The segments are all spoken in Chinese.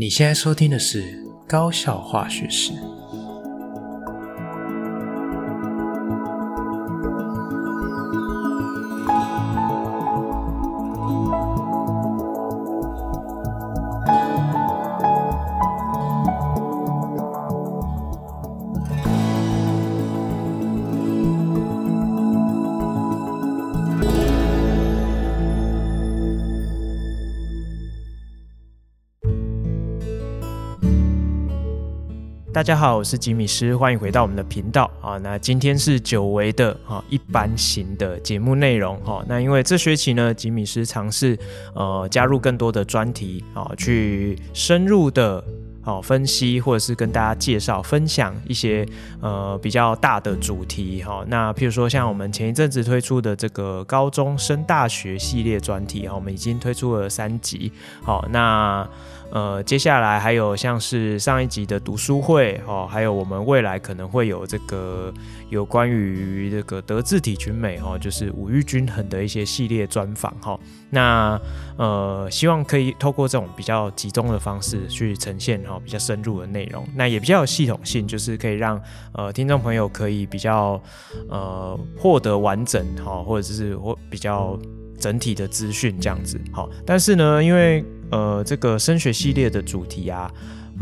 你现在收听的是《高效化学史》。大家好，我是吉米师，欢迎回到我们的频道啊。那今天是久违的啊一般型的节目内容哈。那因为这学期呢，吉米师尝试呃加入更多的专题啊，去深入的哦分析或者是跟大家介绍分享一些呃比较大的主题哈。那譬如说像我们前一阵子推出的这个高中升大学系列专题哈，我们已经推出了三集。好，那。呃，接下来还有像是上一集的读书会哦，还有我们未来可能会有这个有关于这个德智体群美哦，就是五育均衡的一些系列专访哈。那呃，希望可以透过这种比较集中的方式去呈现哈，比较深入的内容，那也比较有系统性，就是可以让呃听众朋友可以比较呃获得完整哈，或者是或比较整体的资讯这样子好。但是呢，因为呃，这个升学系列的主题啊，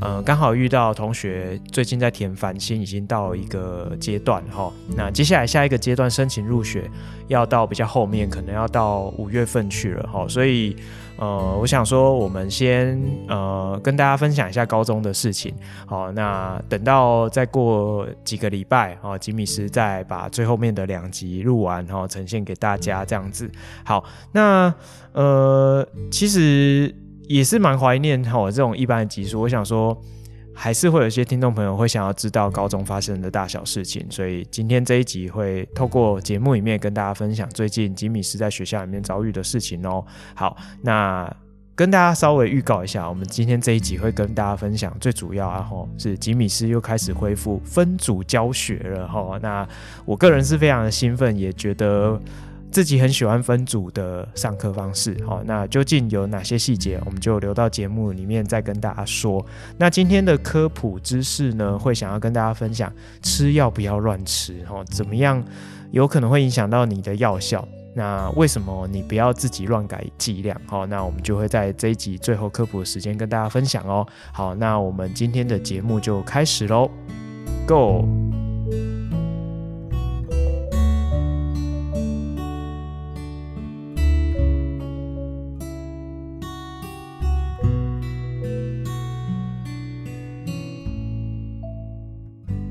呃，刚好遇到同学最近在填繁星，已经到一个阶段哈。那接下来下一个阶段申请入学，要到比较后面，可能要到五月份去了哈。所以，呃，我想说，我们先呃跟大家分享一下高中的事情。好，那等到再过几个礼拜哦，吉米斯再把最后面的两集录完，然后呈现给大家这样子。好，那呃，其实。也是蛮怀念哈，这种一般的集数。我想说，还是会有一些听众朋友会想要知道高中发生的大小事情，所以今天这一集会透过节目里面跟大家分享最近吉米斯在学校里面遭遇的事情哦。好，那跟大家稍微预告一下，我们今天这一集会跟大家分享最主要啊吼，是吉米斯又开始恢复分组教学了哈。那我个人是非常的兴奋，也觉得。自己很喜欢分组的上课方式，好，那究竟有哪些细节，我们就留到节目里面再跟大家说。那今天的科普知识呢，会想要跟大家分享吃药不要乱吃，哦，怎么样有可能会影响到你的药效？那为什么你不要自己乱改剂量？好，那我们就会在这一集最后科普的时间跟大家分享哦。好，那我们今天的节目就开始喽，Go！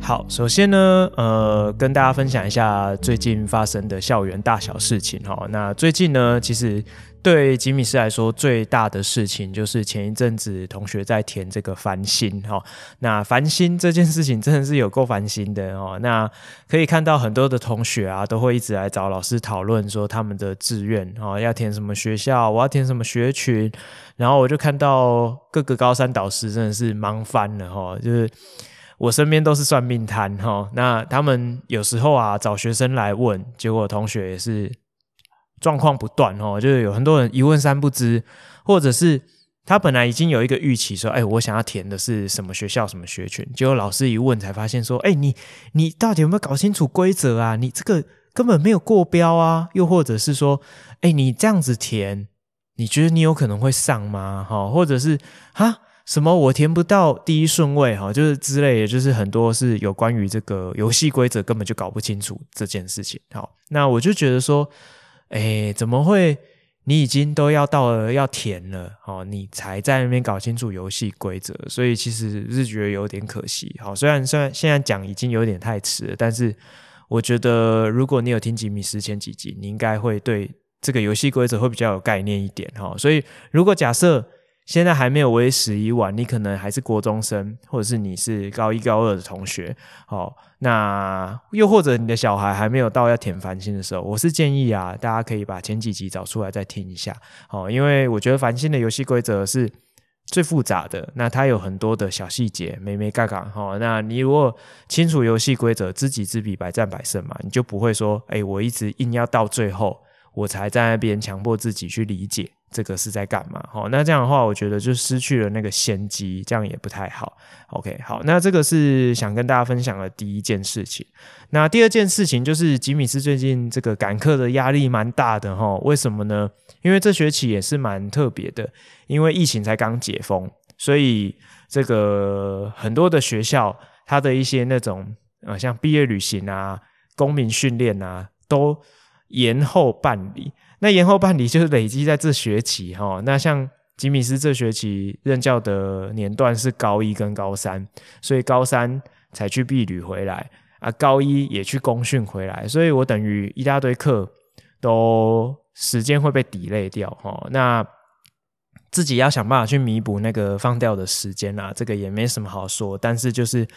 好，首先呢，呃，跟大家分享一下最近发生的校园大小事情哈。那最近呢，其实对吉米斯来说最大的事情就是前一阵子同学在填这个繁星哈。那繁星这件事情真的是有够烦心的哦。那可以看到很多的同学啊，都会一直来找老师讨论说他们的志愿哦，要填什么学校，我要填什么学群。然后我就看到各个高三导师真的是忙翻了哈，就是。我身边都是算命摊哈，那他们有时候啊找学生来问，结果同学也是状况不断哦，就是有很多人一问三不知，或者是他本来已经有一个预期说，哎，我想要填的是什么学校什么学群，结果老师一问才发现说，哎，你你到底有没有搞清楚规则啊？你这个根本没有过标啊！又或者是说，哎，你这样子填，你觉得你有可能会上吗？哈，或者是哈？什么我填不到第一顺位哈，就是之类的，就是很多是有关于这个游戏规则根本就搞不清楚这件事情。好，那我就觉得说，哎，怎么会？你已经都要到了要填了，哦，你才在那边搞清楚游戏规则，所以其实是觉得有点可惜。好，虽然虽然现在讲已经有点太迟了，但是我觉得如果你有听吉米十前几集，你应该会对这个游戏规则会比较有概念一点。哈，所以如果假设。现在还没有为时已晚，你可能还是国中生，或者是你是高一高二的同学，哦，那又或者你的小孩还没有到要填繁星的时候，我是建议啊，大家可以把前几集找出来再听一下，哦，因为我觉得繁星的游戏规则是最复杂的，那它有很多的小细节，没没嘎嘎，哦，那你如果清楚游戏规则，知己知彼，百战百胜嘛，你就不会说，哎，我一直硬要到最后，我才在那边强迫自己去理解。这个是在干嘛？好，那这样的话，我觉得就失去了那个先机，这样也不太好。OK，好，那这个是想跟大家分享的第一件事情。那第二件事情就是吉米斯最近这个赶课的压力蛮大的哈。为什么呢？因为这学期也是蛮特别的，因为疫情才刚解封，所以这个很多的学校，它的一些那种呃，像毕业旅行啊、公民训练啊，都延后办理。那延后办理就是累积在这学期哈，那像吉米斯这学期任教的年段是高一跟高三，所以高三才去避旅回来啊，高一也去公训回来，所以我等于一大堆课都时间会被抵累掉哈，那自己要想办法去弥补那个放掉的时间啦，这个也没什么好说，但是就是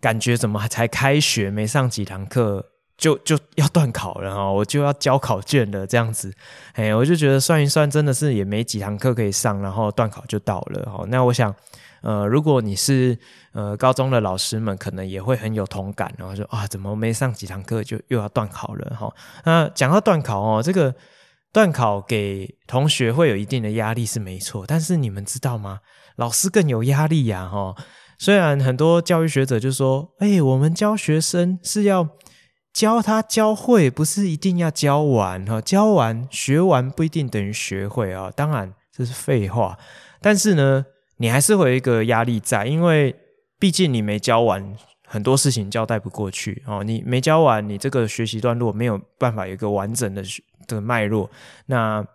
感觉怎么才开学没上几堂课。就就要段考了哈，我就要交考卷了，这样子，哎，我就觉得算一算，真的是也没几堂课可以上，然后段考就到了哈。那我想，呃，如果你是呃高中的老师们，可能也会很有同感，然后说啊，怎么没上几堂课就又要段考了哈？那讲到段考哦，这个段考给同学会有一定的压力是没错，但是你们知道吗？老师更有压力呀哈。虽然很多教育学者就说，哎，我们教学生是要。教他教会不是一定要教完哈，教完学完不一定等于学会啊。当然这是废话，但是呢，你还是会有一个压力在，因为毕竟你没教完，很多事情交代不过去哦。你没教完，你这个学习段落没有办法有一个完整的的脉络，那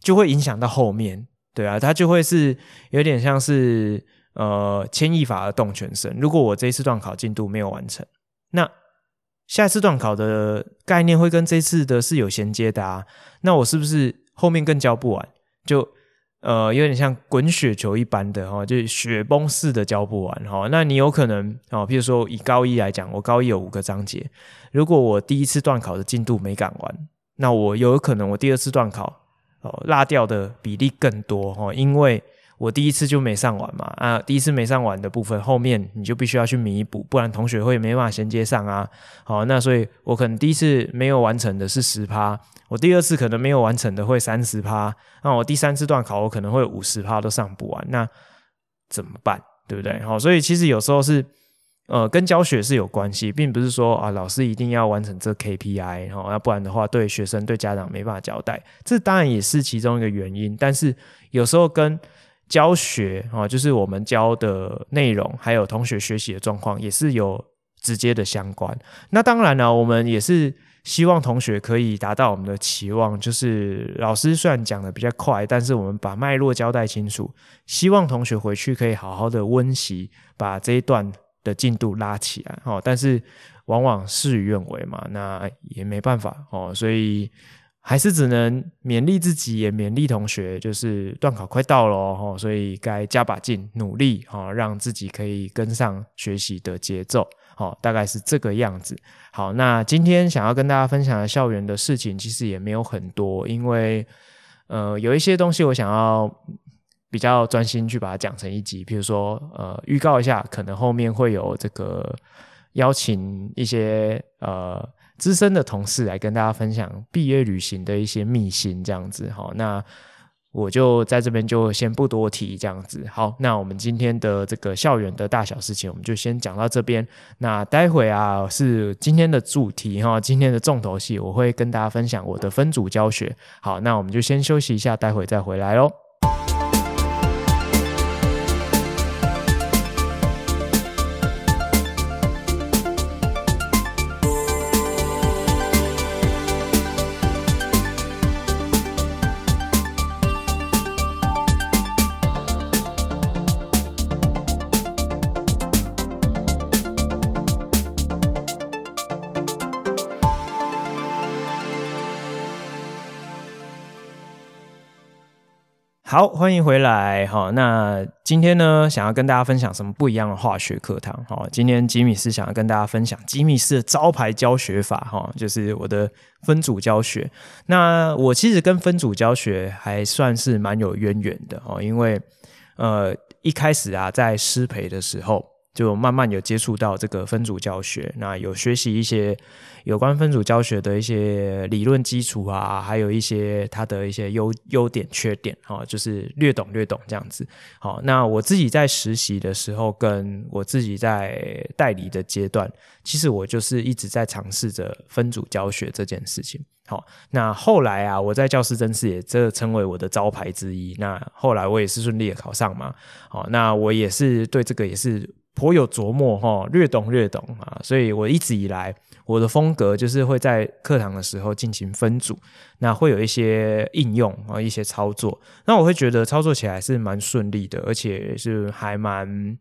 就会影响到后面，对啊，它就会是有点像是呃牵一发而动全身。如果我这一次段考进度没有完成，那下一次段考的概念会跟这次的是有衔接的啊，那我是不是后面更教不完？就呃有点像滚雪球一般的哈，就雪崩式的教不完哈。那你有可能哦，譬如说以高一来讲，我高一有五个章节，如果我第一次段考的进度没赶完，那我有可能我第二次段考哦落掉的比例更多哈，因为。我第一次就没上完嘛，啊，第一次没上完的部分，后面你就必须要去弥补，不然同学会没办法衔接上啊。好，那所以我可能第一次没有完成的是十趴，我第二次可能没有完成的会三十趴，那我第三次段考我可能会五十趴都上不完，那怎么办？对不对？好，所以其实有时候是呃跟教学是有关系，并不是说啊老师一定要完成这 KPI，好，要不然的话对学生对家长没办法交代，这当然也是其中一个原因，但是有时候跟教学啊，就是我们教的内容，还有同学学习的状况，也是有直接的相关。那当然了，我们也是希望同学可以达到我们的期望，就是老师虽然讲的比较快，但是我们把脉络交代清楚，希望同学回去可以好好的温习，把这一段的进度拉起来。哦，但是往往事与愿违嘛，那也没办法哦，所以。还是只能勉励自己，也勉励同学，就是段考快到了哦，所以该加把劲，努力哦，让自己可以跟上学习的节奏，哦，大概是这个样子。好，那今天想要跟大家分享的校园的事情，其实也没有很多，因为呃，有一些东西我想要比较专心去把它讲成一集，比如说呃，预告一下，可能后面会有这个邀请一些呃。资深的同事来跟大家分享毕业旅行的一些秘辛，这样子好，那我就在这边就先不多提这样子。好，那我们今天的这个校园的大小事情，我们就先讲到这边。那待会啊是今天的主题哈，今天的重头戏，我会跟大家分享我的分组教学。好，那我们就先休息一下，待会再回来喽。好，欢迎回来。哦，那今天呢，想要跟大家分享什么不一样的化学课堂？好，今天吉米是想要跟大家分享吉米斯的招牌教学法，哈，就是我的分组教学。那我其实跟分组教学还算是蛮有渊源的哦，因为呃一开始啊，在师培的时候，就慢慢有接触到这个分组教学，那有学习一些有关分组教学的一些理论基础啊，还有一些它的一些优优点、缺点，哈，就是略懂略懂这样子。好，那我自己在实习的时候，跟我自己在代理的阶段，其实我就是一直在尝试着分组教学这件事情。好，那后来啊，我在教师甄试也这成为我的招牌之一。那后来我也是顺利的考上嘛。好，那我也是对这个也是。颇有琢磨哈，略懂略懂啊，所以我一直以来我的风格就是会在课堂的时候进行分组，那会有一些应用啊，一些操作，那我会觉得操作起来是蛮顺利的，而且是还蛮，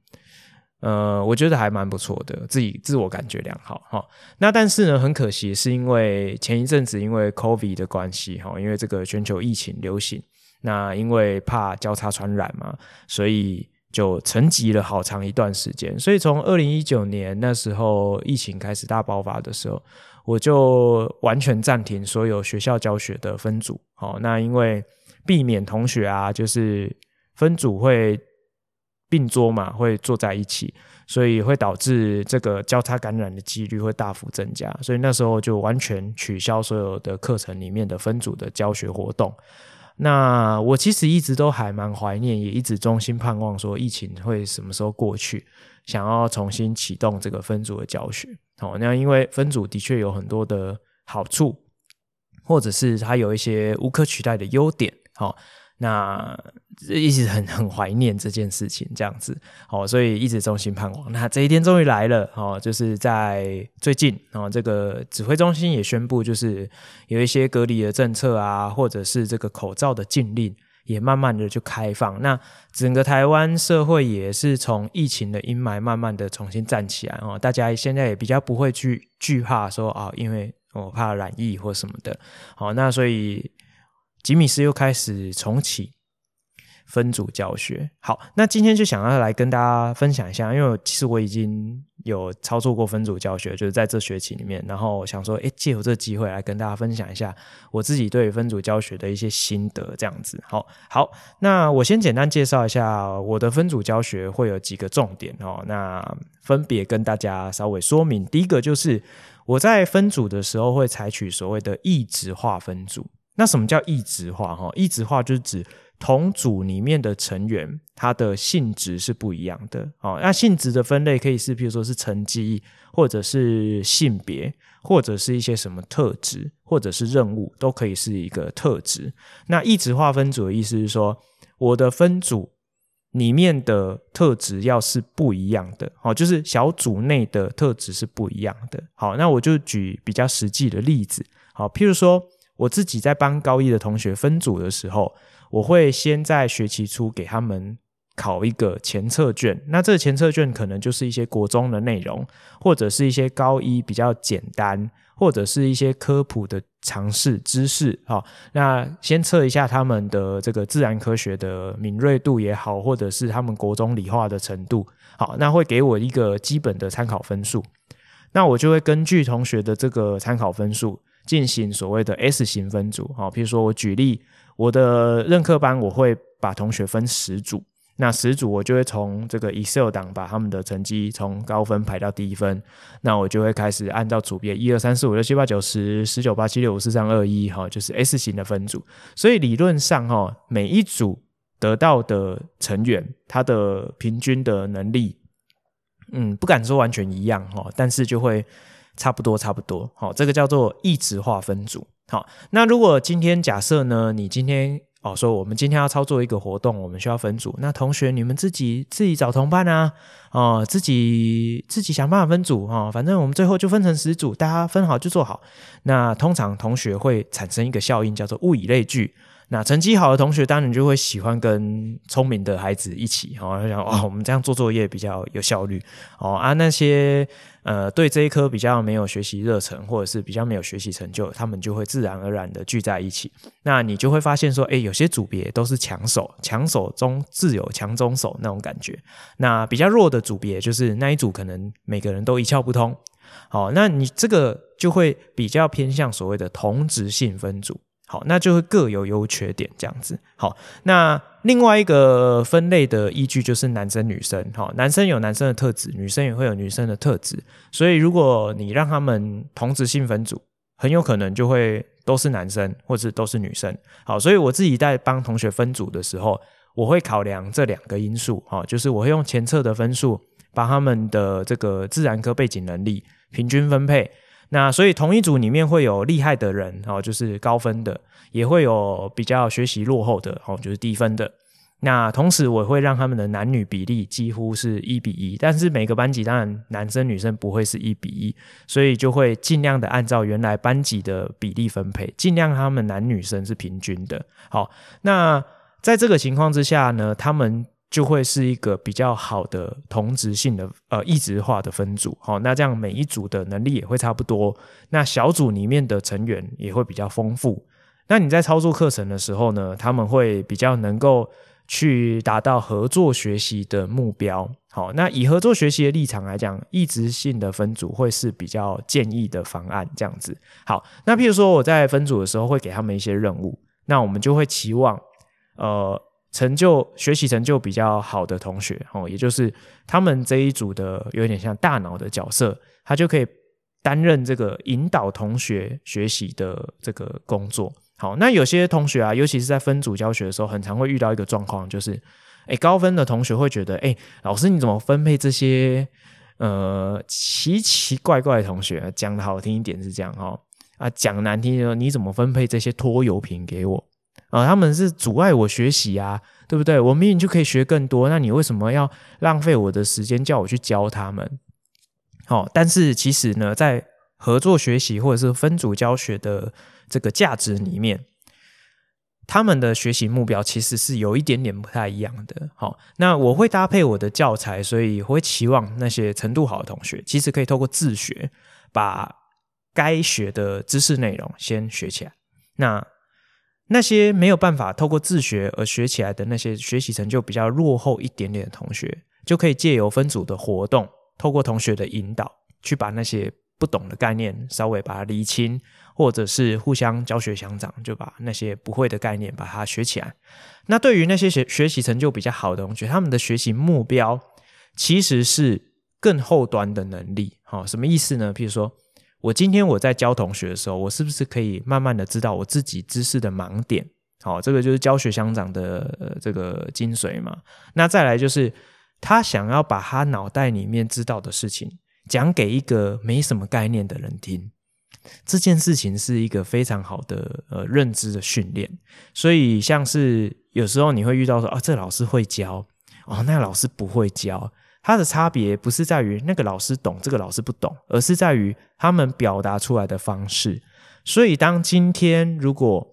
呃，我觉得还蛮不错的，自己自我感觉良好哈。那但是呢，很可惜是因为前一阵子因为 COVID 的关系哈，因为这个全球疫情流行，那因为怕交叉传染嘛，所以。就沉寂了好长一段时间，所以从二零一九年那时候疫情开始大爆发的时候，我就完全暂停所有学校教学的分组。好，那因为避免同学啊，就是分组会并桌嘛，会坐在一起，所以会导致这个交叉感染的几率会大幅增加，所以那时候就完全取消所有的课程里面的分组的教学活动。那我其实一直都还蛮怀念，也一直衷心盼望说疫情会什么时候过去，想要重新启动这个分组的教学。好，那因为分组的确有很多的好处，或者是它有一些无可取代的优点。好。那一直很很怀念这件事情，这样子，好，所以一直衷心盼望。那这一天终于来了，哦，就是在最近，哦，这个指挥中心也宣布，就是有一些隔离的政策啊，或者是这个口罩的禁令，也慢慢的就开放。那整个台湾社会也是从疫情的阴霾慢慢的重新站起来，哦，大家现在也比较不会去惧怕说啊，因为我怕染疫或什么的，好，那所以。吉米斯又开始重启分组教学。好，那今天就想要来跟大家分享一下，因为其实我已经有操作过分组教学，就是在这学期里面，然后想说，诶，借由这个机会来跟大家分享一下我自己对分组教学的一些心得，这样子。好，好，那我先简单介绍一下我的分组教学会有几个重点哦，那分别跟大家稍微说明。第一个就是我在分组的时候会采取所谓的异质化分组。那什么叫异质化？哈，异质化就是指同组里面的成员，他的性质是不一样的。哦，那性质的分类可以是，比如说是成绩，或者是性别，或者是一些什么特质，或者是任务，都可以是一个特质。那异质化分组的意思是说，我的分组里面的特质要是不一样的，哦，就是小组内的特质是不一样的。好，那我就举比较实际的例子。好，譬如说。我自己在帮高一的同学分组的时候，我会先在学期初给他们考一个前测卷。那这个前测卷可能就是一些国中的内容，或者是一些高一比较简单，或者是一些科普的常识知识。好，那先测一下他们的这个自然科学的敏锐度也好，或者是他们国中理化的程度。好，那会给我一个基本的参考分数。那我就会根据同学的这个参考分数。进行所谓的 S 型分组，好，譬如说我举例，我的任课班我会把同学分十组，那十组我就会从这个 Excel 档把他们的成绩从高分排到低分，那我就会开始按照组别一二三四五六七八九十十九八七六五四三二一，哈，就是 S 型的分组，所以理论上哈，每一组得到的成员他的平均的能力，嗯，不敢说完全一样哈，但是就会。差不多，差不多，好，这个叫做异质化分组。好，那如果今天假设呢，你今天哦说我们今天要操作一个活动，我们需要分组，那同学你们自己自己找同伴啊，哦，自己自己想办法分组哈，反正我们最后就分成十组，大家分好就做好。那通常同学会产生一个效应，叫做物以类聚。那成绩好的同学当然就会喜欢跟聪明的孩子一起，哦，想哦，我们这样做作业比较有效率，哦啊，那些呃对这一科比较没有学习热忱，或者是比较没有学习成就，他们就会自然而然的聚在一起。那你就会发现说，诶，有些组别都是强手，强手中自有强中手那种感觉。那比较弱的组别，就是那一组可能每个人都一窍不通。好，那你这个就会比较偏向所谓的同质性分组。好，那就会各有优缺点这样子。好，那另外一个分类的依据就是男生女生。好，男生有男生的特质，女生也会有女生的特质。所以如果你让他们同质性分组，很有可能就会都是男生，或者都是女生。好，所以我自己在帮同学分组的时候，我会考量这两个因素。好，就是我会用前测的分数，把他们的这个自然科背景能力平均分配。那所以同一组里面会有厉害的人哦，就是高分的，也会有比较学习落后的哦，就是低分的。那同时我会让他们的男女比例几乎是一比一，但是每个班级当然男生女生不会是一比一，所以就会尽量的按照原来班级的比例分配，尽量他们男女生是平均的。好，那在这个情况之下呢，他们。就会是一个比较好的同质性的呃异质化的分组，好，那这样每一组的能力也会差不多，那小组里面的成员也会比较丰富。那你在操作课程的时候呢，他们会比较能够去达到合作学习的目标。好，那以合作学习的立场来讲，异质性的分组会是比较建议的方案，这样子。好，那譬如说我在分组的时候会给他们一些任务，那我们就会期望呃。成就学习成就比较好的同学，哦，也就是他们这一组的有点像大脑的角色，他就可以担任这个引导同学学习的这个工作。好，那有些同学啊，尤其是在分组教学的时候，很常会遇到一个状况，就是，诶，高分的同学会觉得，诶，老师你怎么分配这些呃奇奇怪怪的同学？讲的好听一点是这样哦，啊，讲难听的，你怎么分配这些拖油瓶给我？啊，他们是阻碍我学习啊，对不对？我明明就可以学更多，那你为什么要浪费我的时间叫我去教他们？好，但是其实呢，在合作学习或者是分组教学的这个价值里面，他们的学习目标其实是有一点点不太一样的。好，那我会搭配我的教材，所以我会期望那些程度好的同学，其实可以透过自学，把该学的知识内容先学起来。那那些没有办法透过自学而学起来的那些学习成就比较落后一点点的同学，就可以借由分组的活动，透过同学的引导，去把那些不懂的概念稍微把它厘清，或者是互相教学相长，就把那些不会的概念把它学起来。那对于那些学学习成就比较好的同学，他们的学习目标其实是更后端的能力。好，什么意思呢？譬如说。我今天我在教同学的时候，我是不是可以慢慢的知道我自己知识的盲点？好，这个就是教学相长的、呃、这个精髓嘛。那再来就是他想要把他脑袋里面知道的事情讲给一个没什么概念的人听，这件事情是一个非常好的呃认知的训练。所以像是有时候你会遇到说啊，这老师会教哦，那老师不会教。它的差别不是在于那个老师懂，这个老师不懂，而是在于他们表达出来的方式。所以，当今天如果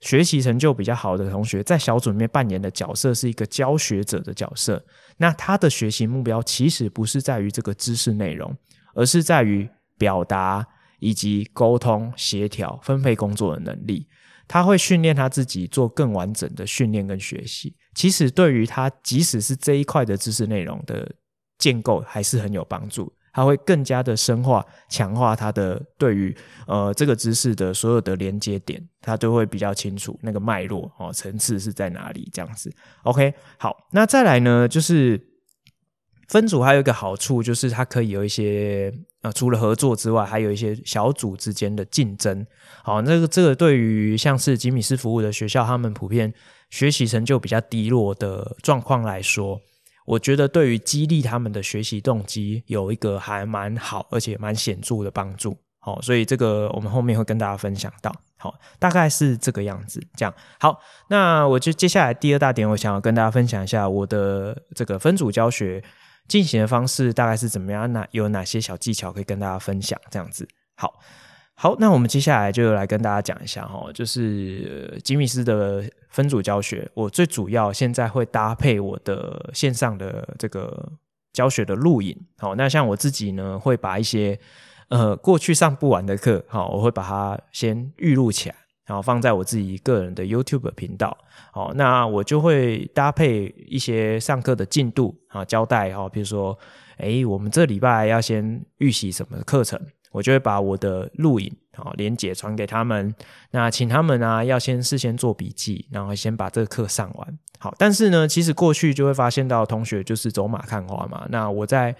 学习成就比较好的同学在小组里面扮演的角色是一个教学者的角色，那他的学习目标其实不是在于这个知识内容，而是在于表达以及沟通、协调、分配工作的能力。他会训练他自己做更完整的训练跟学习。其实，对于他，即使是这一块的知识内容的。建构还是很有帮助，它会更加的深化、强化它的对于呃这个知识的所有的连接点，它都会比较清楚那个脉络哦，层次是在哪里这样子。OK，好，那再来呢，就是分组还有一个好处，就是它可以有一些呃除了合作之外，还有一些小组之间的竞争。好，那个这个对于像是吉米斯服务的学校，他们普遍学习成就比较低落的状况来说。我觉得对于激励他们的学习动机有一个还蛮好，而且蛮显著的帮助。好，所以这个我们后面会跟大家分享到。好，大概是这个样子。这样好，那我就接下来第二大点，我想要跟大家分享一下我的这个分组教学进行的方式大概是怎么样，哪有哪些小技巧可以跟大家分享？这样子好。好，那我们接下来就来跟大家讲一下哈，就是吉米斯的分组教学。我最主要现在会搭配我的线上的这个教学的录影。好，那像我自己呢，会把一些呃过去上不完的课，好，我会把它先预录起来，然后放在我自己个人的 YouTube 频道。好，那我就会搭配一些上课的进度啊，交代哈，比如说，诶，我们这礼拜要先预习什么课程。我就会把我的录影好，连接传给他们，那请他们啊要先事先做笔记，然后先把这个课上完。好，但是呢，其实过去就会发现到同学就是走马看花嘛。那我在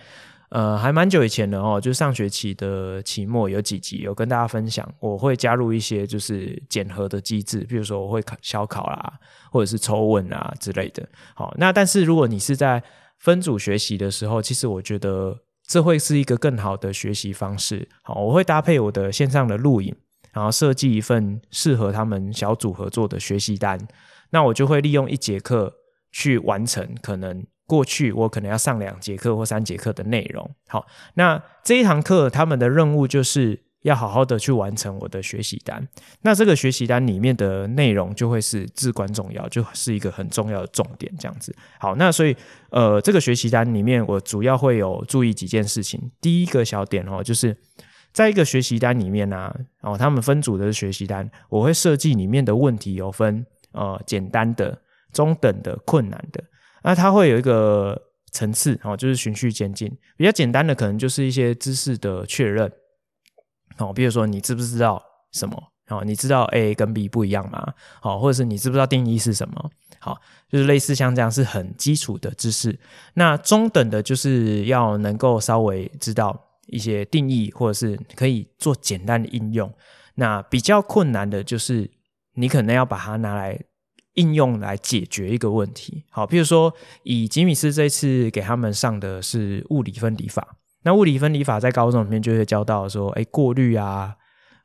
呃还蛮久以前的哦，就上学期的期末有几集有跟大家分享，我会加入一些就是检核的机制，比如说我会考小考啦，或者是抽问啊之类的。好，那但是如果你是在分组学习的时候，其实我觉得。这会是一个更好的学习方式。好，我会搭配我的线上的录影，然后设计一份适合他们小组合作的学习单。那我就会利用一节课去完成，可能过去我可能要上两节课或三节课的内容。好，那这一堂课他们的任务就是。要好好的去完成我的学习单，那这个学习单里面的内容就会是至关重要，就是一个很重要的重点，这样子。好，那所以呃，这个学习单里面我主要会有注意几件事情。第一个小点哦，就是在一个学习单里面呢、哦，他们分组的学习单，我会设计里面的问题有分呃简单的、中等的、困难的，那它会有一个层次哦，就是循序渐进。比较简单的可能就是一些知识的确认。哦，比如说你知不知道什么？哦，你知道 A 跟 B 不一样吗？好，或者是你知不知道定义是什么？好，就是类似像这样是很基础的知识。那中等的，就是要能够稍微知道一些定义，或者是可以做简单的应用。那比较困难的，就是你可能要把它拿来应用来解决一个问题。好，比如说以吉米斯这次给他们上的是物理分离法。那物理分离法在高中里面就会教到说，哎，过滤啊，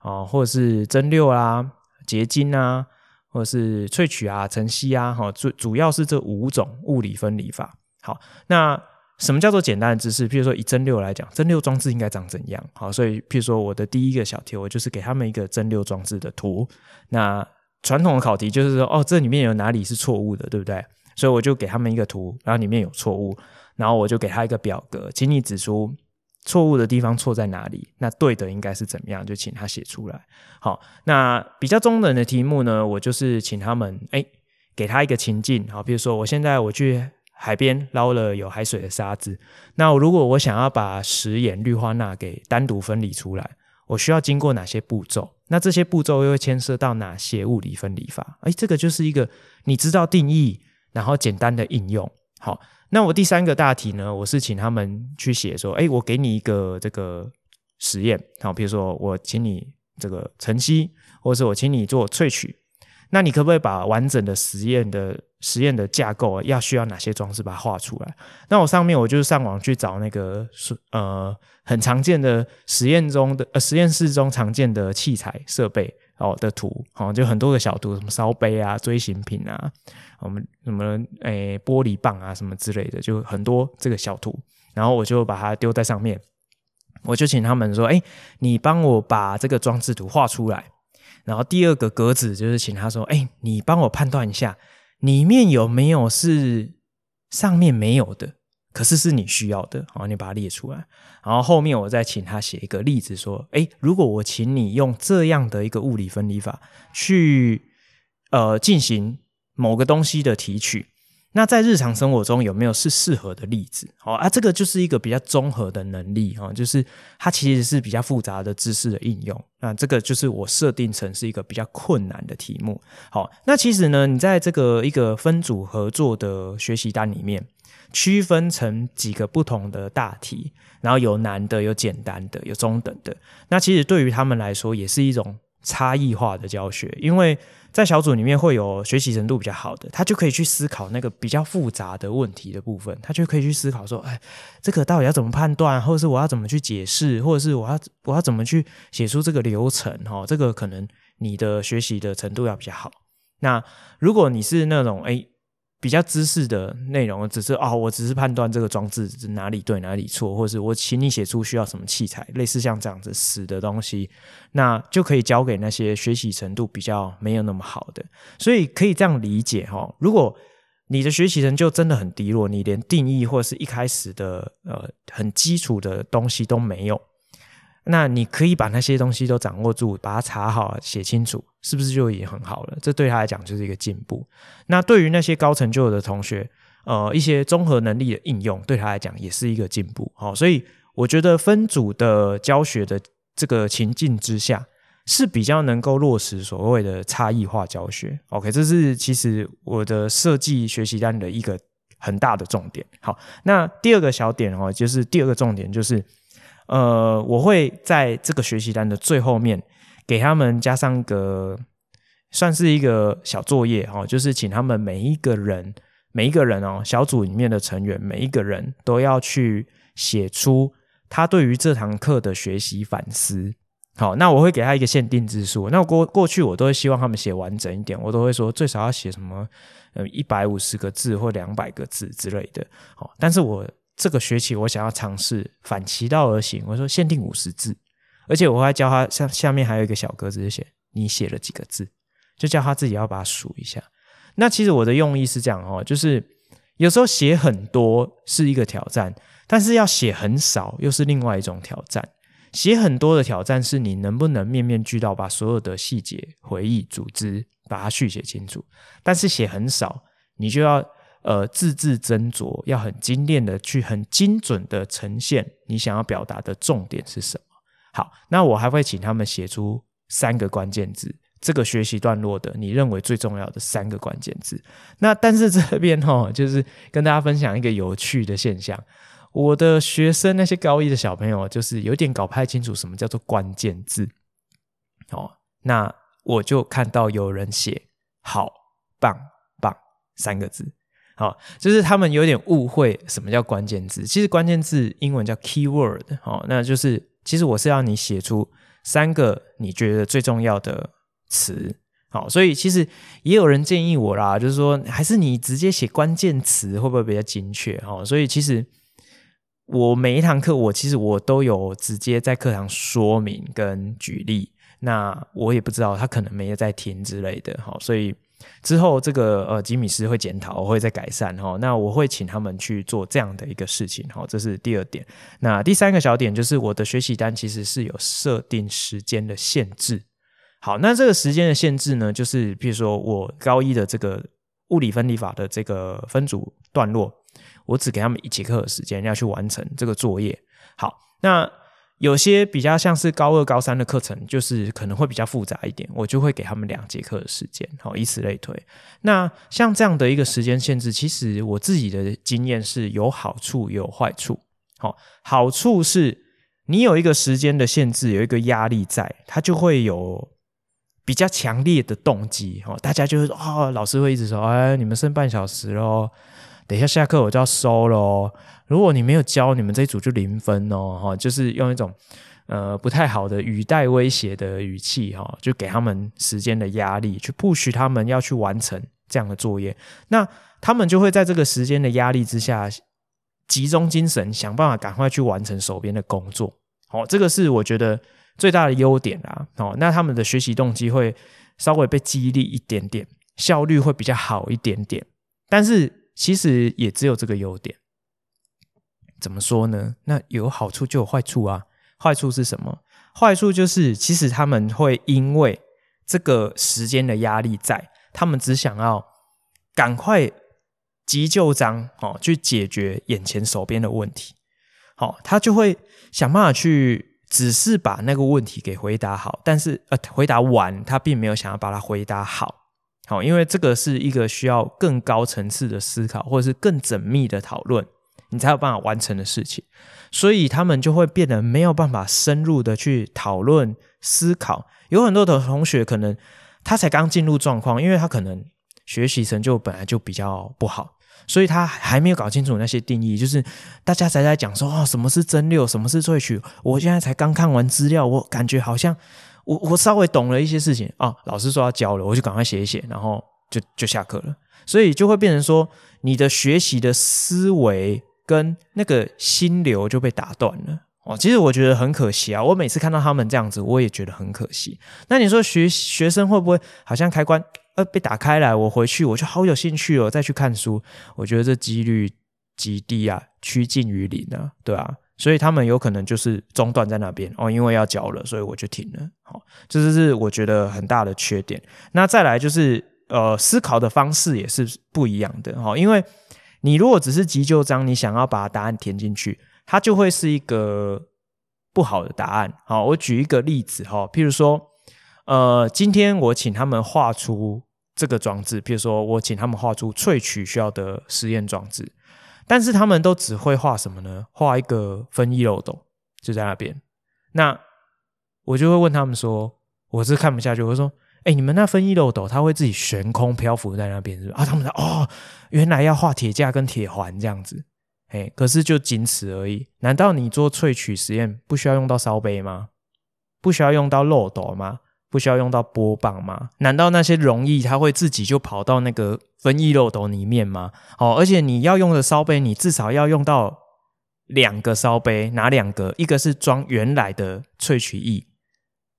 哦，或者是蒸馏啊、结晶啊，或者是萃取啊、晨析啊，哈，主主要是这五种物理分离法。好，那什么叫做简单的知识？譬如说以蒸馏来讲，蒸馏装置应该长怎样？好，所以譬如说我的第一个小题，我就是给他们一个蒸馏装置的图。那传统的考题就是说，哦，这里面有哪里是错误的，对不对？所以我就给他们一个图，然后里面有错误，然后我就给他一个表格，请你指出。错误的地方错在哪里？那对的应该是怎么样？就请他写出来。好，那比较中等的题目呢，我就是请他们诶，给他一个情境。好，比如说我现在我去海边捞了有海水的沙子，那如果我想要把食盐氯化钠给单独分离出来，我需要经过哪些步骤？那这些步骤又会牵涉到哪些物理分离法？诶，这个就是一个你知道定义，然后简单的应用。好。那我第三个大题呢，我是请他们去写说，哎，我给你一个这个实验，好，比如说我请你这个晨析，或者是我请你做萃取，那你可不可以把完整的实验的实验的架构要需要哪些装置把它画出来？那我上面我就是上网去找那个呃很常见的实验中的呃实验室中常见的器材设备。哦的图，好，就很多个小图，什么烧杯啊、锥形品啊，我们什么诶玻璃棒啊什么之类的，就很多这个小图，然后我就把它丢在上面，我就请他们说，哎，你帮我把这个装置图画出来，然后第二个格子就是请他说，哎，你帮我判断一下里面有没有是上面没有的。可是是你需要的，好，你把它列出来，然后后面我再请他写一个例子，说，诶，如果我请你用这样的一个物理分离法去，呃，进行某个东西的提取，那在日常生活中有没有是适合的例子？好啊，这个就是一个比较综合的能力哈，就是它其实是比较复杂的知识的应用，那这个就是我设定成是一个比较困难的题目。好，那其实呢，你在这个一个分组合作的学习单里面。区分成几个不同的大题，然后有难的、有简单的、有中等的。那其实对于他们来说，也是一种差异化的教学，因为在小组里面会有学习程度比较好的，他就可以去思考那个比较复杂的问题的部分，他就可以去思考说，哎，这个到底要怎么判断，或者是我要怎么去解释，或者是我要我要怎么去写出这个流程，哈，这个可能你的学习的程度要比较好。那如果你是那种，哎。比较知识的内容，只是哦，我只是判断这个装置是哪里对哪里错，或者是我请你写出需要什么器材，类似像这样子死的东西，那就可以交给那些学习程度比较没有那么好的。所以可以这样理解哈，如果你的学习成就真的很低落，你连定义或是一开始的呃很基础的东西都没有。那你可以把那些东西都掌握住，把它查好、写清楚，是不是就已经很好了？这对他来讲就是一个进步。那对于那些高成就的同学，呃，一些综合能力的应用，对他来讲也是一个进步。好，所以我觉得分组的教学的这个情境之下，是比较能够落实所谓的差异化教学。OK，这是其实我的设计学习单的一个很大的重点。好，那第二个小点哦，就是第二个重点就是，呃，我会在这个学习单的最后面给他们加上个，算是一个小作业哦，就是请他们每一个人，每一个人哦，小组里面的成员，每一个人都要去写出他对于这堂课的学习反思。好，那我会给他一个限定字数。那过过去我都会希望他们写完整一点，我都会说最少要写什么，呃，一百五十个字或两百个字之类的。好，但是我这个学期我想要尝试反其道而行，我说限定五十字，而且我还教他下下面还有一个小格子写你写了几个字，就叫他自己要把它数一下。那其实我的用意是这样哦，就是有时候写很多是一个挑战，但是要写很少又是另外一种挑战。写很多的挑战是你能不能面面俱到，把所有的细节、回忆、组织，把它续写清楚。但是写很少，你就要呃字字斟酌，要很精炼的去很精准的呈现你想要表达的重点是什么。好，那我还会请他们写出三个关键字，这个学习段落的你认为最重要的三个关键字。那但是这边齁，就是跟大家分享一个有趣的现象。我的学生那些高一的小朋友，就是有点搞不太清楚什么叫做关键字。哦，那我就看到有人写“好棒棒”三个字，好，就是他们有点误会什么叫关键字。其实关键字英文叫 keyword，哦，那就是其实我是要你写出三个你觉得最重要的词。好，所以其实也有人建议我啦，就是说还是你直接写关键词会不会比较精确？哦，所以其实。我每一堂课，我其实我都有直接在课堂说明跟举例。那我也不知道他可能没有在听之类的，好，所以之后这个呃吉米斯会检讨，我会再改善哈。那我会请他们去做这样的一个事情，好，这是第二点。那第三个小点就是我的学习单其实是有设定时间的限制。好，那这个时间的限制呢，就是比如说我高一的这个物理分离法的这个分组段落。我只给他们一节课的时间，要去完成这个作业。好，那有些比较像是高二、高三的课程，就是可能会比较复杂一点，我就会给他们两节课的时间。好，以此类推。那像这样的一个时间限制，其实我自己的经验是有好处也有坏处。好，好处是你有一个时间的限制，有一个压力在，它就会有比较强烈的动机。哦，大家就会说，哦，老师会一直说，哎，你们剩半小时喽。等一下下课我就要收了。如果你没有教，你们这一组就零分哦。哈，就是用一种呃不太好的语带威胁的语气哈，就给他们时间的压力，去不许他们要去完成这样的作业。那他们就会在这个时间的压力之下，集中精神，想办法赶快去完成手边的工作。好，这个是我觉得最大的优点啦。哦，那他们的学习动机会稍微被激励一点点，效率会比较好一点点，但是。其实也只有这个优点，怎么说呢？那有好处就有坏处啊。坏处是什么？坏处就是其实他们会因为这个时间的压力在，他们只想要赶快急就章哦，去解决眼前手边的问题。好，他就会想办法去，只是把那个问题给回答好，但是呃，回答完，他并没有想要把它回答好。好，因为这个是一个需要更高层次的思考，或者是更缜密的讨论，你才有办法完成的事情，所以他们就会变得没有办法深入的去讨论思考。有很多的同学可能他才刚进入状况，因为他可能学习成就本来就比较不好，所以他还没有搞清楚那些定义。就是大家才在讲说哦，什么是蒸馏，什么是萃取，我现在才刚看完资料，我感觉好像。我我稍微懂了一些事情啊，老师说要教了，我就赶快写一写，然后就就下课了。所以就会变成说，你的学习的思维跟那个心流就被打断了哦。其实我觉得很可惜啊，我每次看到他们这样子，我也觉得很可惜。那你说学学生会不会好像开关呃被打开来，我回去我就好有兴趣哦，再去看书？我觉得这几率极低啊，趋近于零啊，对啊。所以他们有可能就是中断在那边哦，因为要交了，所以我就停了。好，这就是我觉得很大的缺点。那再来就是呃，思考的方式也是不一样的哈。因为你如果只是急就章，你想要把答案填进去，它就会是一个不好的答案。好，我举一个例子哈，譬如说呃，今天我请他们画出这个装置，譬如说我请他们画出萃取需要的实验装置，但是他们都只会画什么呢？画一个分液漏斗，就在那边。那我就会问他们说，我是看不下去，我说，哎、你们那分液漏斗，它会自己悬空漂浮在那边，是吧？啊，他们说，哦，原来要画铁架跟铁环这样子，哎，可是就仅此而已。难道你做萃取实验不需要用到烧杯吗？不需要用到漏斗吗？不需要用到波棒吗？难道那些溶液它会自己就跑到那个分液漏斗里面吗？哦，而且你要用的烧杯，你至少要用到两个烧杯，哪两个？一个是装原来的萃取液，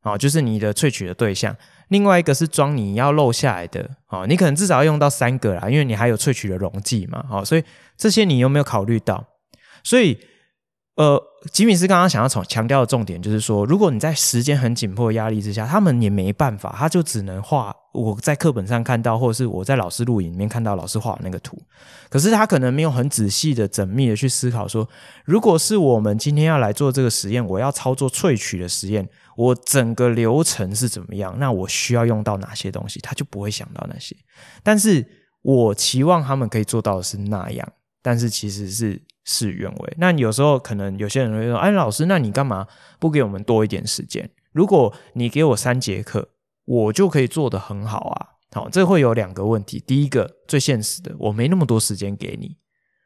哦，就是你的萃取的对象；另外一个是装你要漏下来的，哦，你可能至少要用到三个啦，因为你还有萃取的溶剂嘛，哦，所以这些你有没有考虑到？所以。呃，吉米斯刚刚想要从强调的重点就是说，如果你在时间很紧迫的压力之下，他们也没办法，他就只能画我在课本上看到，或者是我在老师录影里面看到老师画的那个图。可是他可能没有很仔细的、缜密的去思考说，如果是我们今天要来做这个实验，我要操作萃取的实验，我整个流程是怎么样？那我需要用到哪些东西？他就不会想到那些。但是我期望他们可以做到的是那样，但是其实是。事与愿违。那有时候可能有些人会说：“哎，老师，那你干嘛不给我们多一点时间？如果你给我三节课，我就可以做得很好啊。”好，这会有两个问题。第一个最现实的，我没那么多时间给你，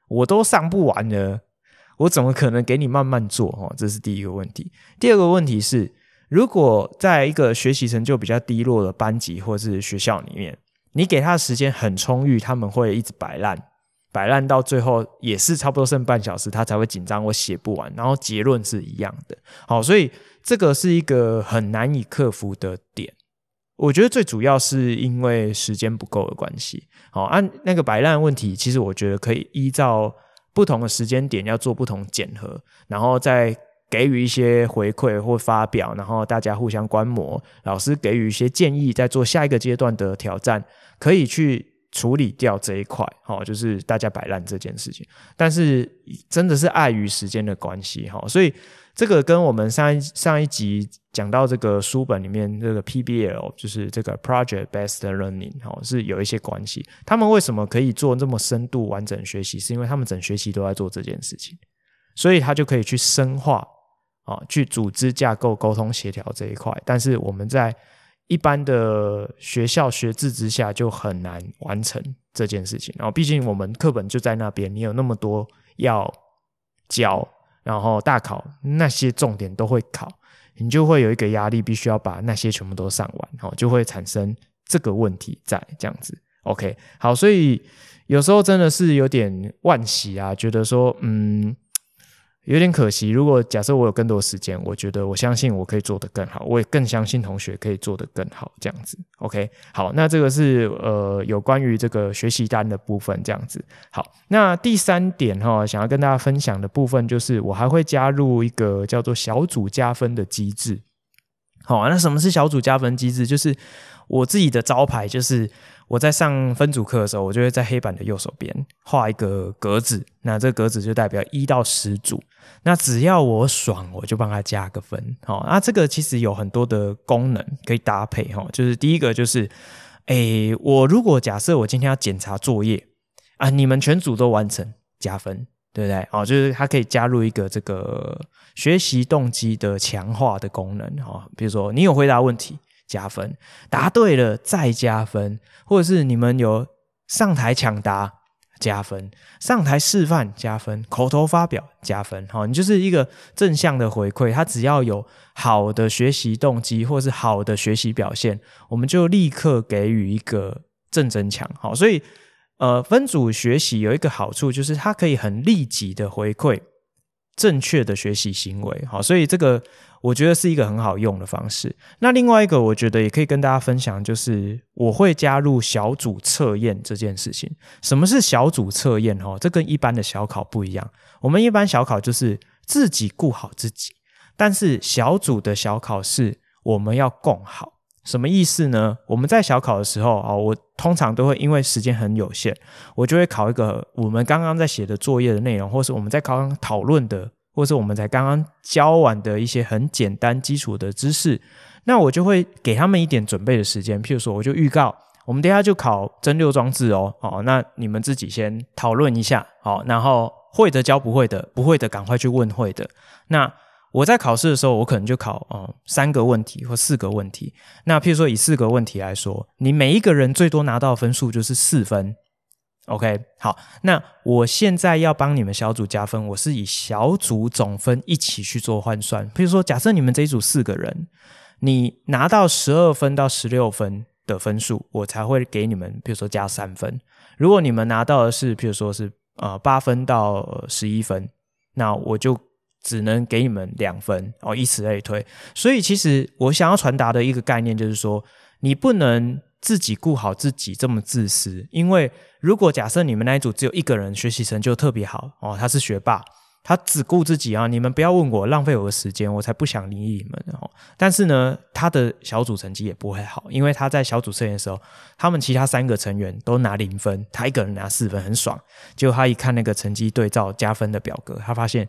我都上不完了，我怎么可能给你慢慢做？哦，这是第一个问题。第二个问题是，如果在一个学习成就比较低落的班级或是学校里面，你给他的时间很充裕，他们会一直摆烂。摆烂到最后也是差不多剩半小时，他才会紧张，我写不完，然后结论是一样的。好，所以这个是一个很难以克服的点。我觉得最主要是因为时间不够的关系。好，按那个摆烂问题，其实我觉得可以依照不同的时间点要做不同检核，然后再给予一些回馈或发表，然后大家互相观摩，老师给予一些建议，在做下一个阶段的挑战，可以去。处理掉这一块，哈，就是大家摆烂这件事情。但是真的是碍于时间的关系，哈，所以这个跟我们上一上一集讲到这个书本里面这个 PBL，就是这个 Project Based Learning，哈，是有一些关系。他们为什么可以做这么深度完整学习？是因为他们整学期都在做这件事情，所以他就可以去深化啊，去组织架构、沟通协调这一块。但是我们在一般的学校学制之下就很难完成这件事情，然后毕竟我们课本就在那边，你有那么多要教，然后大考那些重点都会考，你就会有一个压力，必须要把那些全部都上完，然后就会产生这个问题在这样子。OK，好，所以有时候真的是有点惋惜啊，觉得说，嗯。有点可惜，如果假设我有更多时间，我觉得我相信我可以做得更好，我也更相信同学可以做得更好，这样子。OK，好，那这个是呃有关于这个学习单的部分，这样子。好，那第三点哈，想要跟大家分享的部分就是，我还会加入一个叫做小组加分的机制。好，那什么是小组加分机制？就是我自己的招牌就是。我在上分组课的时候，我就会在黑板的右手边画一个格子，那这个格子就代表一到十组。那只要我爽，我就帮他加个分。好，那这个其实有很多的功能可以搭配哈。就是第一个就是，诶，我如果假设我今天要检查作业啊，你们全组都完成，加分，对不对？哦，就是它可以加入一个这个学习动机的强化的功能哈。比如说，你有回答问题。加分，答对了再加分，或者是你们有上台抢答加分，上台示范加分，口头发表加分，好，你就是一个正向的回馈。他只要有好的学习动机或是好的学习表现，我们就立刻给予一个正增强。好，所以呃，分组学习有一个好处，就是它可以很立即的回馈正确的学习行为。好，所以这个。我觉得是一个很好用的方式。那另外一个，我觉得也可以跟大家分享，就是我会加入小组测验这件事情。什么是小组测验？哈，这跟一般的小考不一样。我们一般小考就是自己顾好自己，但是小组的小考是我们要共好。什么意思呢？我们在小考的时候啊，我通常都会因为时间很有限，我就会考一个我们刚刚在写的作业的内容，或是我们在刚刚讨论的。或是我们才刚刚教完的一些很简单基础的知识，那我就会给他们一点准备的时间，譬如说，我就预告我们等下就考蒸馏装置哦，哦，那你们自己先讨论一下，好，然后会的教不会的，不会的赶快去问会的。那我在考试的时候，我可能就考哦三个问题或四个问题。那譬如说以四个问题来说，你每一个人最多拿到分数就是四分。OK，好，那我现在要帮你们小组加分，我是以小组总分一起去做换算。譬如说，假设你们这一组四个人，你拿到十二分到十六分的分数，我才会给你们，比如说加三分。如果你们拿到的是，譬如说是呃八分到十一分，那我就只能给你们两分哦，以此类推。所以，其实我想要传达的一个概念就是说，你不能。自己顾好自己这么自私，因为如果假设你们那一组只有一个人学习成就特别好哦，他是学霸，他只顾自己啊，你们不要问我，浪费我的时间，我才不想理你们哦。但是呢，他的小组成绩也不会好，因为他在小组测验的时候，他们其他三个成员都拿零分，他一个人拿四分，很爽。结果他一看那个成绩对照加分的表格，他发现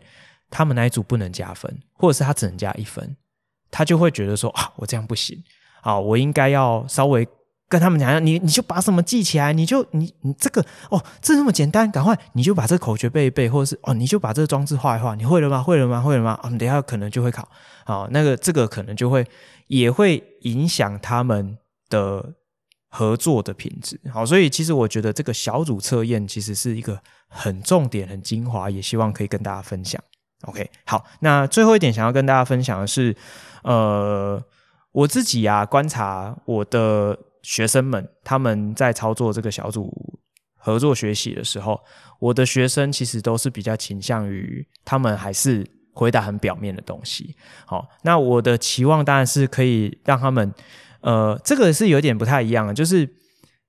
他们那一组不能加分，或者是他只能加一分，他就会觉得说啊，我这样不行啊，我应该要稍微。跟他们讲讲，你你就把什么记起来，你就你你这个哦，这这么简单，赶快你就把这口诀背一背，或者是哦，你就把这个装置画一画，你会了吗？会了吗？会了吗？嗯，等下可能就会考，好，那个这个可能就会也会影响他们的合作的品质，好，所以其实我觉得这个小组测验其实是一个很重点、很精华，也希望可以跟大家分享。OK，好，那最后一点想要跟大家分享的是，呃，我自己啊观察我的。学生们他们在操作这个小组合作学习的时候，我的学生其实都是比较倾向于他们还是回答很表面的东西。好，那我的期望当然是可以让他们，呃，这个是有点不太一样的，就是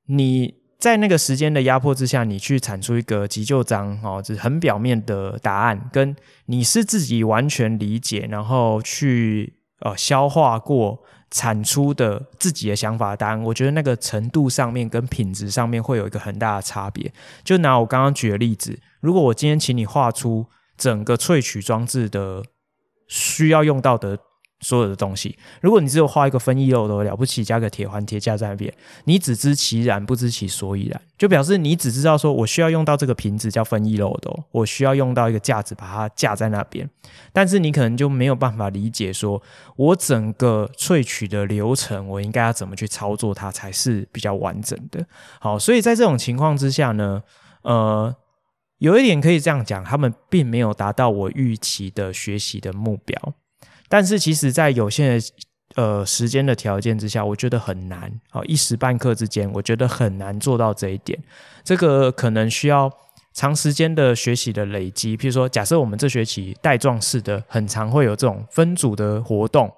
你在那个时间的压迫之下，你去产出一个急救章，哦，就是很表面的答案，跟你是自己完全理解，然后去呃消化过。产出的自己的想法的答案，我觉得那个程度上面跟品质上面会有一个很大的差别。就拿我刚刚举的例子，如果我今天请你画出整个萃取装置的需要用到的。所有的东西，如果你只有画一个分液漏斗，了不起，加个铁环铁架在那边，你只知其然不知其所以然，就表示你只知道说我需要用到这个瓶子叫分液漏斗，我需要用到一个架子把它架在那边，但是你可能就没有办法理解说我整个萃取的流程，我应该要怎么去操作它才是比较完整的。好，所以在这种情况之下呢，呃，有一点可以这样讲，他们并没有达到我预期的学习的目标。但是其实，在有限的呃时间的条件之下，我觉得很难啊，一时半刻之间，我觉得很难做到这一点。这个可能需要长时间的学习的累积。譬如说，假设我们这学期带状式的，很常会有这种分组的活动，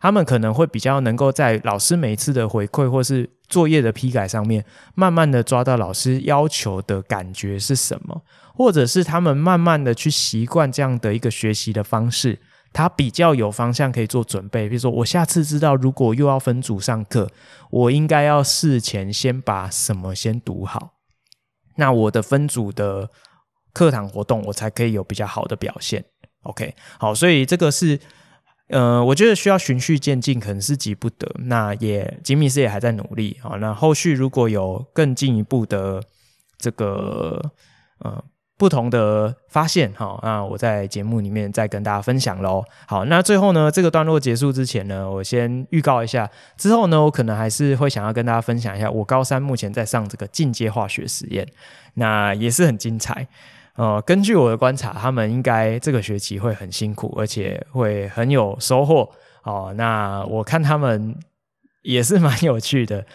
他们可能会比较能够在老师每次的回馈或是作业的批改上面，慢慢的抓到老师要求的感觉是什么，或者是他们慢慢的去习惯这样的一个学习的方式。他比较有方向可以做准备，比如说我下次知道如果又要分组上课，我应该要事前先把什么先读好，那我的分组的课堂活动我才可以有比较好的表现。OK，好，所以这个是，呃，我觉得需要循序渐进，可能是急不得。那也吉米斯也还在努力啊。那后续如果有更进一步的这个，呃。不同的发现，好，那我在节目里面再跟大家分享喽。好，那最后呢，这个段落结束之前呢，我先预告一下，之后呢，我可能还是会想要跟大家分享一下我高三目前在上这个进阶化学实验，那也是很精彩。呃，根据我的观察，他们应该这个学期会很辛苦，而且会很有收获。哦，那我看他们。也是蛮有趣的，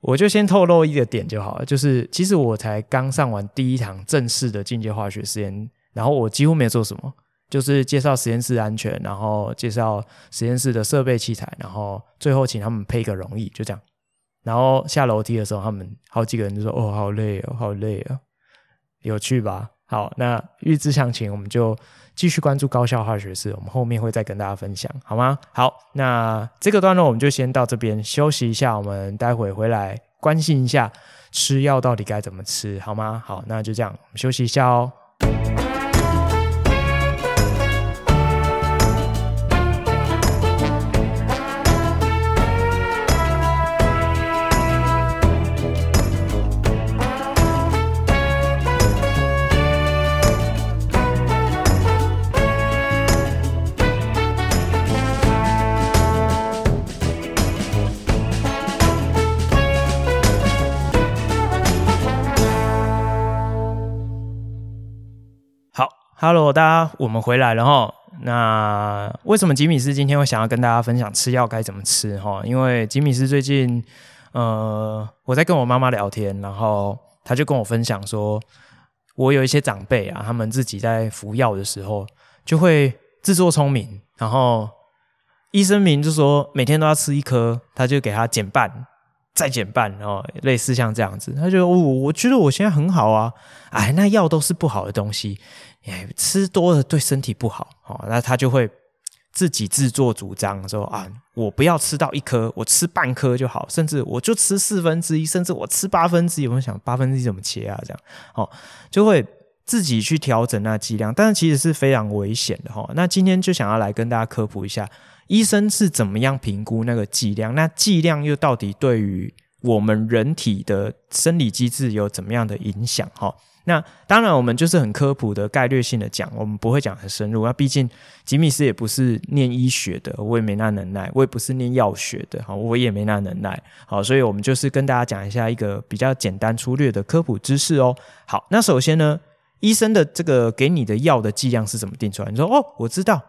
我就先透露一个点就好了，就是其实我才刚上完第一堂正式的进阶化学实验，然后我几乎没做什么，就是介绍实验室安全，然后介绍实验室的设备器材，然后最后请他们配个溶液，就这样。然后下楼梯的时候，他们好几个人就说：“哦，好累哦，好累哦，有趣吧？”好，那预知详情，我们就。继续关注高效化学式，我们后面会再跟大家分享，好吗？好，那这个段落我们就先到这边休息一下，我们待会回来关心一下吃药到底该怎么吃，好吗？好，那就这样，我们休息一下哦。Hello，大家，我们回来了哈。那为什么吉米斯今天会想要跟大家分享吃药该怎么吃哈？因为吉米斯最近，呃，我在跟我妈妈聊天，然后他就跟我分享说，我有一些长辈啊，他们自己在服药的时候就会自作聪明，然后医生明就说每天都要吃一颗，他就给他减半。再减半，然后类似像这样子，他就我我觉得我现在很好啊，哎，那药都是不好的东西，哎，吃多了对身体不好，哦，那他就会自己自作主张说啊，我不要吃到一颗，我吃半颗就好，甚至我就吃四分之一，甚至我吃八分之一，我们想八分之一怎么切啊？这样，哦，就会自己去调整那剂量，但是其实是非常危险的哈。那今天就想要来跟大家科普一下。医生是怎么样评估那个剂量？那剂量又到底对于我们人体的生理机制有怎么样的影响？哈，那当然我们就是很科普的概略性的讲，我们不会讲很深入。那毕竟吉米斯也不是念医学的，我也没那能耐；我也不是念药学的，哈，我也没那能耐。好，所以我们就是跟大家讲一下一个比较简单粗略的科普知识哦。好，那首先呢，医生的这个给你的药的剂量是怎么定出来？你说哦，我知道。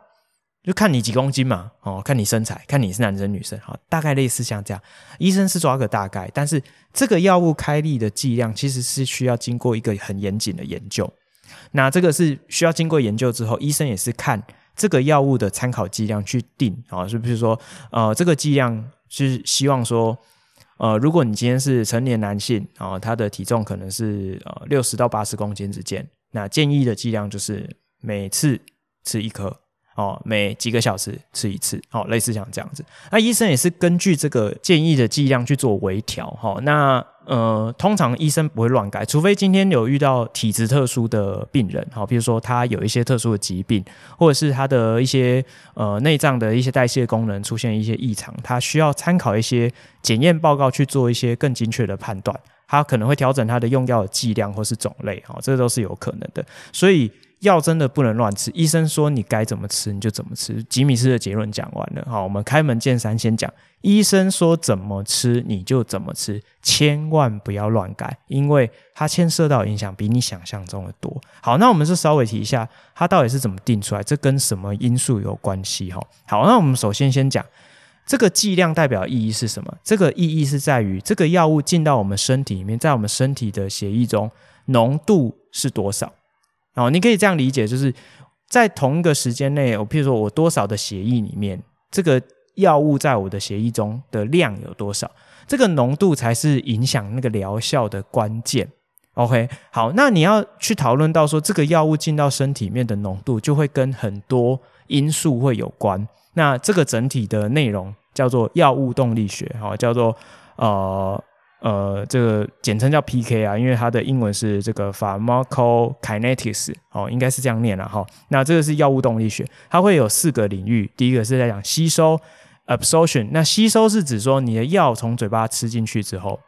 就看你几公斤嘛，哦，看你身材，看你是男生女生，好，大概类似像这样。医生是抓个大概，但是这个药物开立的剂量其实是需要经过一个很严谨的研究。那这个是需要经过研究之后，医生也是看这个药物的参考剂量去定，啊，是不是说，呃，这个剂量是希望说，呃，如果你今天是成年男性，啊，他的体重可能是呃六十到八十公斤之间，那建议的剂量就是每次吃一颗。哦，每几个小时吃一次，哦，类似像这样子。那医生也是根据这个建议的剂量去做微调，哈、那呃，通常医生不会乱改，除非今天有遇到体质特殊的病人，好、比如说他有一些特殊的疾病，或者是他的一些呃内脏的一些代谢功能出现一些异常，他需要参考一些检验报告去做一些更精确的判断，他可能会调整他的用药的剂量或是种类，哈、这都是有可能的，所以。药真的不能乱吃，医生说你该怎么吃你就怎么吃。吉米斯的结论讲完了，好，我们开门见山先讲，医生说怎么吃你就怎么吃，千万不要乱改，因为它牵涉到影响比你想象中的多。好，那我们就稍微提一下，它到底是怎么定出来，这跟什么因素有关系？哈，好，那我们首先先讲这个剂量代表意义是什么？这个意义是在于这个药物进到我们身体里面，在我们身体的血液中浓度是多少？哦，你可以这样理解，就是在同一个时间内，我譬如说我多少的血液里面，这个药物在我的血液中的量有多少，这个浓度才是影响那个疗效的关键。OK，好，那你要去讨论到说这个药物进到身体里面的浓度，就会跟很多因素会有关。那这个整体的内容叫做药物动力学，哈，叫做呃。呃，这个简称叫 PK 啊，因为它的英文是这个 pharmacokinetics 哦，应该是这样念了哈。那这个是药物动力学，它会有四个领域。第一个是在讲吸收 absorption，那吸收是指说你的药从嘴巴吃进去之后，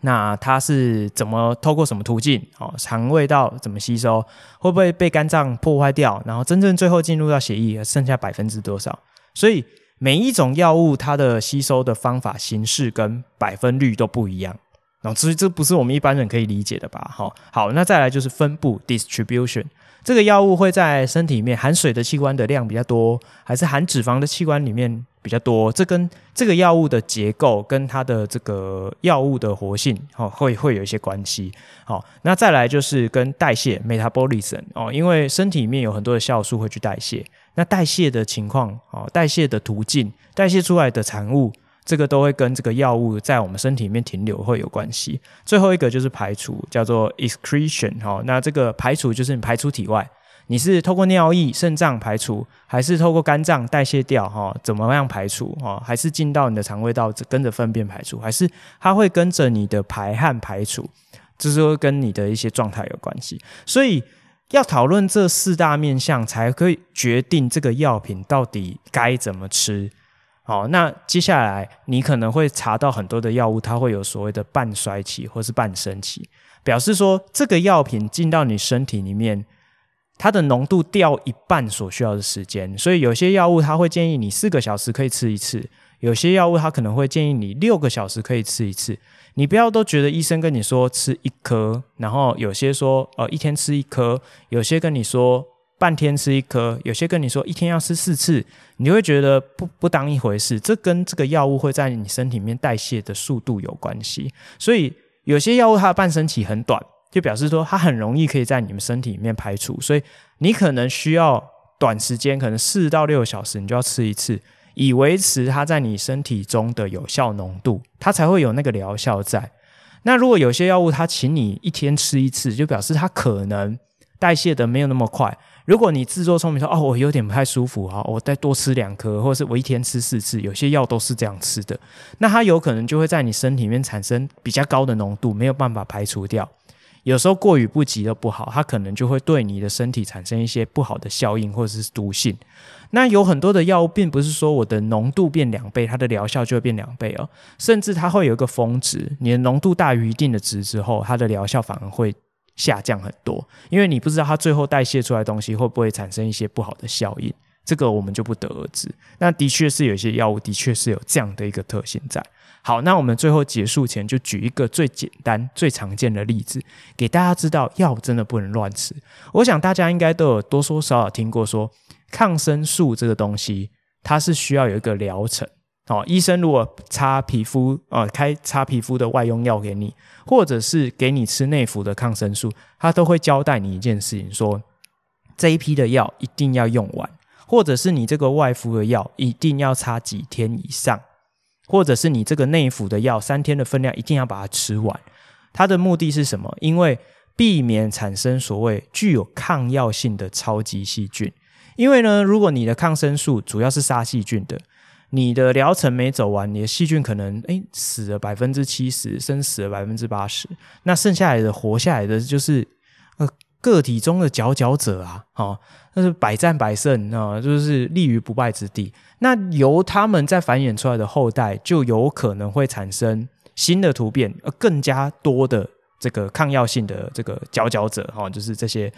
那它是怎么透过什么途径？哦，肠胃道怎么吸收？会不会被肝脏破坏掉？然后真正最后进入到血液，剩下百分之多少？所以。每一种药物，它的吸收的方法、形式跟百分率都不一样，然后所以这不是我们一般人可以理解的吧？哈，好，那再来就是分布 （distribution）。这个药物会在身体里面含水的器官的量比较多，还是含脂肪的器官里面比较多？这跟这个药物的结构跟它的这个药物的活性，哦，会会有一些关系。好，那再来就是跟代谢 （metabolism） 哦，因为身体里面有很多的酵素会去代谢。那代谢的情况，哦，代谢的途径，代谢出来的产物，这个都会跟这个药物在我们身体里面停留会有关系。最后一个就是排除，叫做 excretion，哈，那这个排除就是你排出体外，你是透过尿液、肾脏排除，还是透过肝脏代谢掉，哈，怎么样排除，哈，还是进到你的肠胃道跟着粪便排除，还是它会跟着你的排汗排除，就是说跟你的一些状态有关系，所以。要讨论这四大面向，才可以决定这个药品到底该怎么吃。好，那接下来你可能会查到很多的药物，它会有所谓的半衰期或是半生期，表示说这个药品进到你身体里面，它的浓度掉一半所需要的时间。所以有些药物它会建议你四个小时可以吃一次，有些药物它可能会建议你六个小时可以吃一次。你不要都觉得医生跟你说吃一颗，然后有些说呃一天吃一颗，有些跟你说半天吃一颗，有些跟你说一天要吃四次，你会觉得不不当一回事。这跟这个药物会在你身体里面代谢的速度有关系。所以有些药物它的半生期很短，就表示说它很容易可以在你们身体里面排除，所以你可能需要短时间，可能四到六个小时，你就要吃一次，以维持它在你身体中的有效浓度，它才会有那个疗效在。那如果有些药物它请你一天吃一次，就表示它可能代谢的没有那么快。如果你自作聪明说哦，我有点不太舒服哈，我再多吃两颗，或者是我一天吃四次，有些药都是这样吃的，那它有可能就会在你身体里面产生比较高的浓度，没有办法排除掉。有时候过于不及的不好，它可能就会对你的身体产生一些不好的效应或者是毒性。那有很多的药物，并不是说我的浓度变两倍，它的疗效就会变两倍哦，甚至它会有一个峰值，你的浓度大于一定的值之后，它的疗效反而会。下降很多，因为你不知道它最后代谢出来的东西会不会产生一些不好的效应，这个我们就不得而知。那的确是有些药物的确是有这样的一个特性在。好，那我们最后结束前就举一个最简单、最常见的例子，给大家知道药真的不能乱吃。我想大家应该都有多多少少听过说，抗生素这个东西它是需要有一个疗程。哦，医生如果擦皮肤，呃，开擦皮肤的外用药给你，或者是给你吃内服的抗生素，他都会交代你一件事情，说这一批的药一定要用完，或者是你这个外敷的药一定要擦几天以上，或者是你这个内服的药三天的分量一定要把它吃完。它的目的是什么？因为避免产生所谓具有抗药性的超级细菌。因为呢，如果你的抗生素主要是杀细菌的。你的疗程没走完，你的细菌可能诶死了百分之七十，甚至死了百分之八十，那剩下来的活下来的就是个体中的佼佼者啊，哦，那是百战百胜啊，就是立于不败之地。那由他们在繁衍出来的后代，就有可能会产生新的突变，而，更加多的这个抗药性的这个佼佼者，哈，就是这些。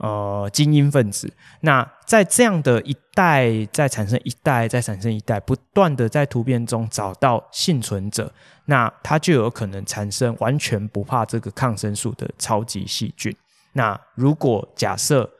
呃，精英分子，那在这样的一代再产生一代再产生一代，不断的在突变中找到幸存者，那它就有可能产生完全不怕这个抗生素的超级细菌。那如果假设，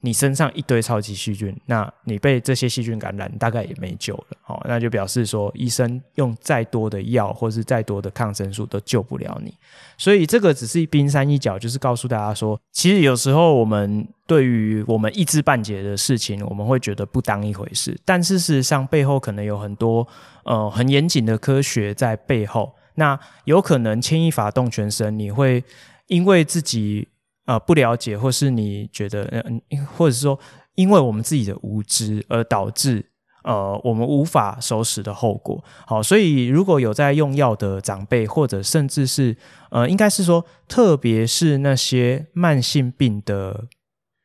你身上一堆超级细菌，那你被这些细菌感染，大概也没救了。好，那就表示说，医生用再多的药或是再多的抗生素都救不了你。所以这个只是冰山一角，就是告诉大家说，其实有时候我们对于我们一知半解的事情，我们会觉得不当一回事，但事实上背后可能有很多呃很严谨的科学在背后。那有可能牵一发动全身，你会因为自己。呃，不了解，或是你觉得，嗯、呃，或者是说，因为我们自己的无知而导致，呃，我们无法收拾的后果。好，所以如果有在用药的长辈，或者甚至是，呃，应该是说，特别是那些慢性病的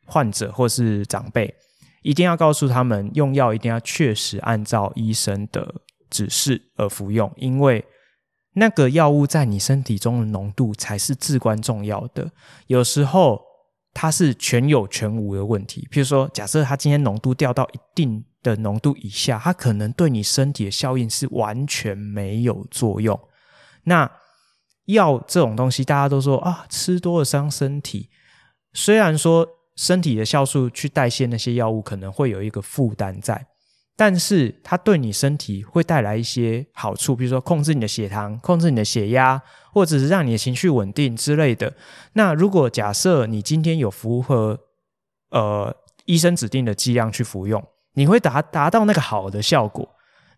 患者或是长辈，一定要告诉他们，用药一定要确实按照医生的指示而服用，因为。那个药物在你身体中的浓度才是至关重要的。有时候它是全有全无的问题。譬如说，假设它今天浓度掉到一定的浓度以下，它可能对你身体的效应是完全没有作用。那药这种东西，大家都说啊，吃多了伤身体。虽然说身体的酵素去代谢那些药物，可能会有一个负担在。但是它对你身体会带来一些好处，比如说控制你的血糖、控制你的血压，或者是让你的情绪稳定之类的。那如果假设你今天有符合呃医生指定的剂量去服用，你会达达到那个好的效果。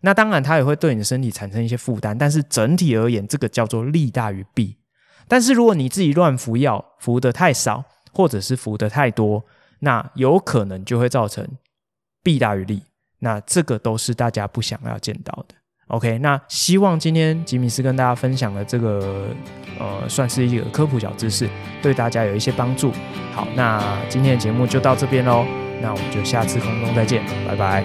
那当然它也会对你的身体产生一些负担，但是整体而言，这个叫做利大于弊。但是如果你自己乱服药，服得太少，或者是服得太多，那有可能就会造成弊大于利。那这个都是大家不想要见到的。OK，那希望今天吉米斯跟大家分享的这个，呃，算是一个科普小知识，对大家有一些帮助。好，那今天的节目就到这边喽。那我们就下次空中再见，拜拜。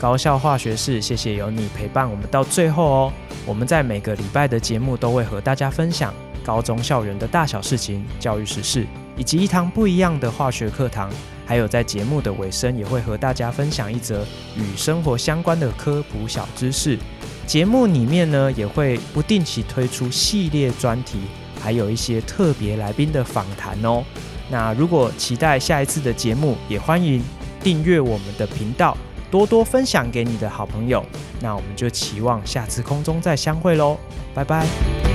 高效化学式，谢谢有你陪伴我们到最后哦。我们在每个礼拜的节目都会和大家分享高中校园的大小事情、教育时事，以及一堂不一样的化学课堂。还有在节目的尾声，也会和大家分享一则与生活相关的科普小知识。节目里面呢，也会不定期推出系列专题，还有一些特别来宾的访谈哦。那如果期待下一次的节目，也欢迎订阅我们的频道，多多分享给你的好朋友。那我们就期望下次空中再相会喽，拜拜。